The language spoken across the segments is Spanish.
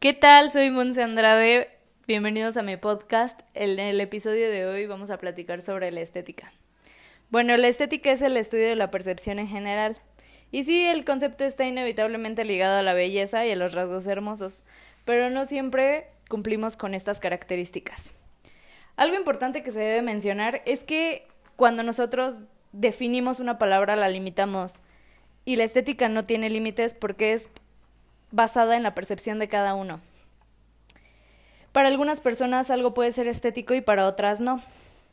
¿Qué tal? Soy Monse Andrade. Bienvenidos a mi podcast. En el episodio de hoy vamos a platicar sobre la estética. Bueno, la estética es el estudio de la percepción en general. Y sí, el concepto está inevitablemente ligado a la belleza y a los rasgos hermosos, pero no siempre cumplimos con estas características. Algo importante que se debe mencionar es que cuando nosotros definimos una palabra la limitamos y la estética no tiene límites porque es basada en la percepción de cada uno. Para algunas personas algo puede ser estético y para otras no.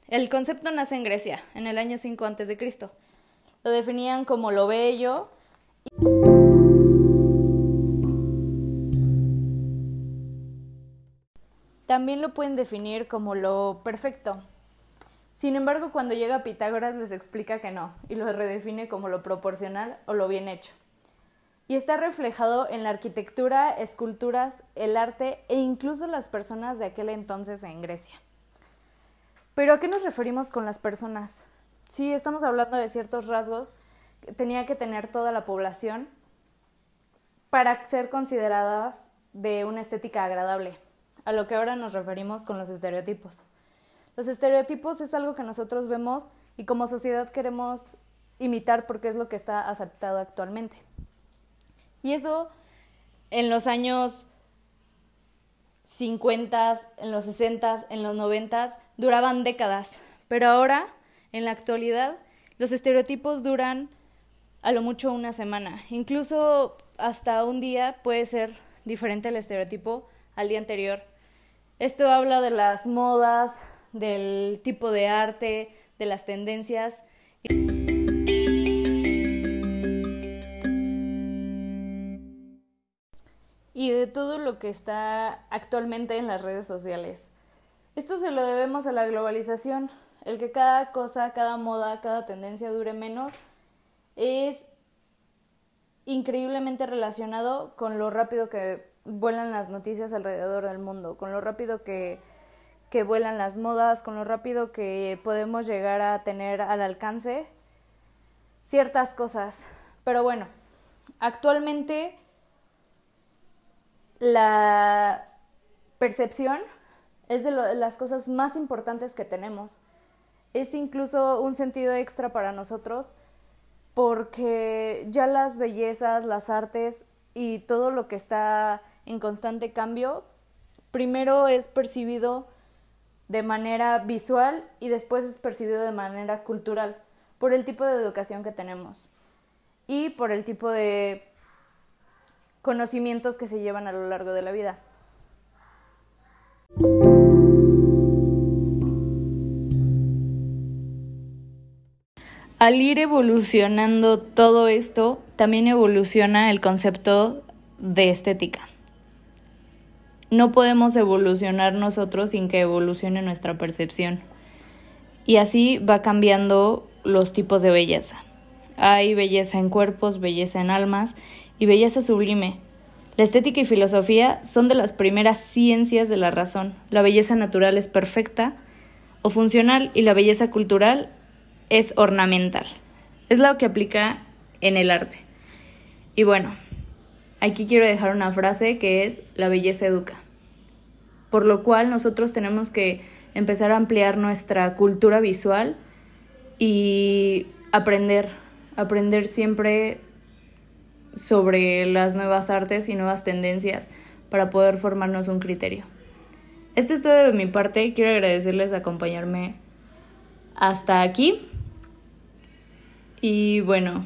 El concepto nace en Grecia, en el año 5 a.C. Lo definían como lo bello. También lo pueden definir como lo perfecto. Sin embargo, cuando llega Pitágoras les explica que no, y lo redefine como lo proporcional o lo bien hecho y está reflejado en la arquitectura, esculturas, el arte e incluso las personas de aquel entonces en Grecia. Pero ¿a qué nos referimos con las personas? Sí, estamos hablando de ciertos rasgos que tenía que tener toda la población para ser consideradas de una estética agradable, a lo que ahora nos referimos con los estereotipos. Los estereotipos es algo que nosotros vemos y como sociedad queremos imitar porque es lo que está aceptado actualmente. Y eso en los años 50, en los 60, en los 90 duraban décadas, pero ahora, en la actualidad, los estereotipos duran a lo mucho una semana. Incluso hasta un día puede ser diferente el estereotipo al día anterior. Esto habla de las modas, del tipo de arte, de las tendencias. De todo lo que está actualmente en las redes sociales. Esto se lo debemos a la globalización, el que cada cosa, cada moda, cada tendencia dure menos, es increíblemente relacionado con lo rápido que vuelan las noticias alrededor del mundo, con lo rápido que vuelan las modas, con lo rápido que podemos llegar a tener al alcance ciertas cosas. Pero bueno, actualmente la percepción es de, las cosas más importantes que tenemos. Es incluso un sentido extra para nosotros porque ya las bellezas, las artes y todo lo que está en constante cambio, primero es percibido de manera visual y después es percibido de manera cultural por el tipo de educación que tenemos y por el tipo de conocimientos que se llevan a lo largo de la vida. Al ir evolucionando todo esto, también evoluciona el concepto de estética. No podemos evolucionar nosotros sin que evolucione nuestra percepción. Y así va cambiando los tipos de belleza. Hay belleza en cuerpos, belleza en almas y belleza sublime. La estética y filosofía son de las primeras ciencias de la razón. La belleza natural es perfecta o funcional y la belleza cultural es ornamental. Es lo que aplica en el arte. Y bueno, aquí quiero dejar una frase que es la belleza educa. Por lo cual nosotros tenemos que empezar a ampliar nuestra cultura visual y aprender, aprender siempre sobre las nuevas artes y nuevas tendencias para poder formarnos un criterio. Esto es todo de mi parte. Quiero agradecerles acompañarme hasta aquí. Y bueno,